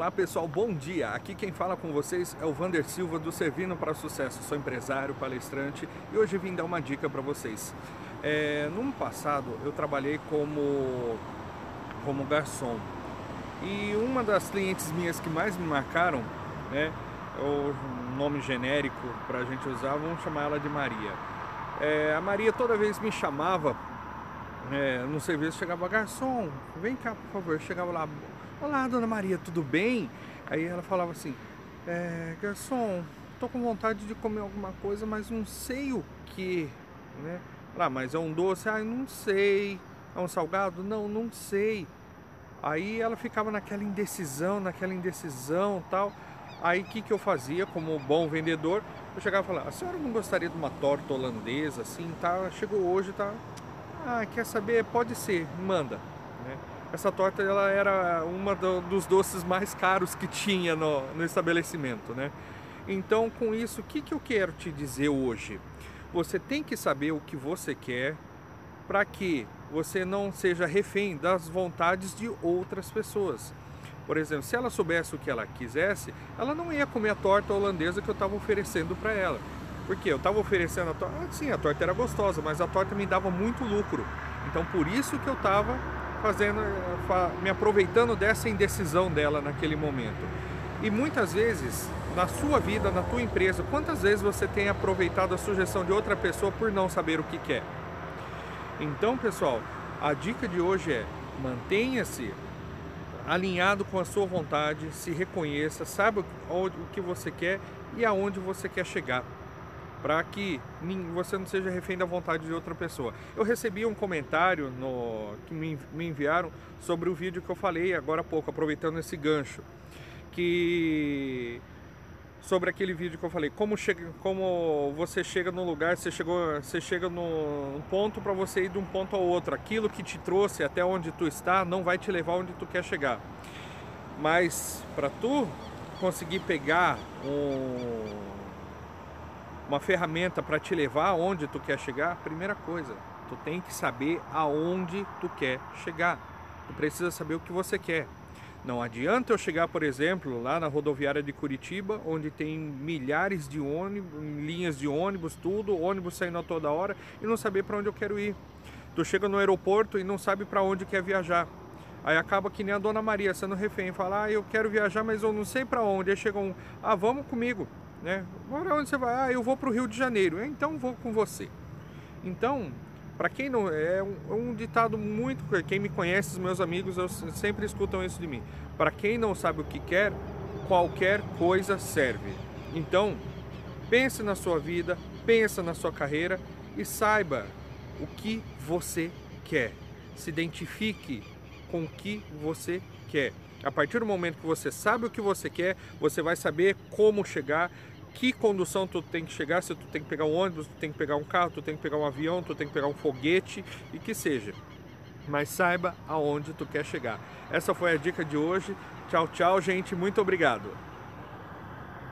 Olá pessoal, bom dia! Aqui quem fala com vocês é o Vander Silva do Servindo para Sucesso. Sou empresário, palestrante e hoje vim dar uma dica para vocês. É, no passado eu trabalhei como, como garçom e uma das clientes minhas que mais me marcaram, né, é o nome genérico para a gente usar, vamos chamar ela de Maria. É, a Maria toda vez me chamava é, no serviço, chegava garçom, vem cá por favor, chegava lá Olá, dona Maria, tudo bem? Aí ela falava assim: é, Garçom, tô com vontade de comer alguma coisa, mas não sei o que, né? Ah, mas é um doce? Ah, não sei. É um salgado? Não, não sei. Aí ela ficava naquela indecisão, naquela indecisão tal. Aí o que, que eu fazia como bom vendedor? Eu chegava e falava, a senhora não gostaria de uma torta holandesa assim, tá? Chegou hoje, tá? Ah, quer saber? Pode ser, manda. Né? Essa torta ela era uma do, dos doces mais caros que tinha no, no estabelecimento, né? Então, com isso, o que, que eu quero te dizer hoje? Você tem que saber o que você quer para que você não seja refém das vontades de outras pessoas. Por exemplo, se ela soubesse o que ela quisesse, ela não ia comer a torta holandesa que eu estava oferecendo para ela. Porque eu estava oferecendo a torta, ah, sim, a torta era gostosa, mas a torta me dava muito lucro. Então, por isso que eu estava fazendo, me aproveitando dessa indecisão dela naquele momento. E muitas vezes, na sua vida, na tua empresa, quantas vezes você tem aproveitado a sugestão de outra pessoa por não saber o que quer? Então, pessoal, a dica de hoje é: mantenha-se alinhado com a sua vontade, se reconheça, saiba o que você quer e aonde você quer chegar para que você não seja refém da vontade de outra pessoa. Eu recebi um comentário no, que me, enviaram sobre o vídeo que eu falei agora há pouco, aproveitando esse gancho, que sobre aquele vídeo que eu falei, como, chega, como você chega no lugar, você, chegou, você chega no ponto para você ir de um ponto ao outro. Aquilo que te trouxe até onde tu está não vai te levar onde tu quer chegar. Mas para tu conseguir pegar um uma ferramenta para te levar aonde tu quer chegar, primeira coisa, tu tem que saber aonde tu quer chegar. Tu precisa saber o que você quer. Não adianta eu chegar, por exemplo, lá na rodoviária de Curitiba, onde tem milhares de ônibus, linhas de ônibus, tudo, ônibus saindo a toda hora e não saber para onde eu quero ir. Tu chega no aeroporto e não sabe para onde quer viajar. Aí acaba que nem a dona Maria sendo refém, fala: "Ah, eu quero viajar, mas eu não sei para onde". Aí chega um: "Ah, vamos comigo" né? Agora onde você vai? Ah, eu vou para o Rio de Janeiro. Então vou com você. Então, para quem não é um, é um, ditado muito quem me conhece, os meus amigos, eu sempre escutam isso de mim. Para quem não sabe o que quer, qualquer coisa serve. Então, pense na sua vida, pense na sua carreira e saiba o que você quer. Se identifique com o que você quer. A partir do momento que você sabe o que você quer, você vai saber como chegar, que condução tu tem que chegar, se tu tem que pegar um ônibus, tu tem que pegar um carro, tu tem que pegar um avião, tu tem que pegar um foguete e que seja. Mas saiba aonde tu quer chegar. Essa foi a dica de hoje. Tchau, tchau, gente. Muito obrigado.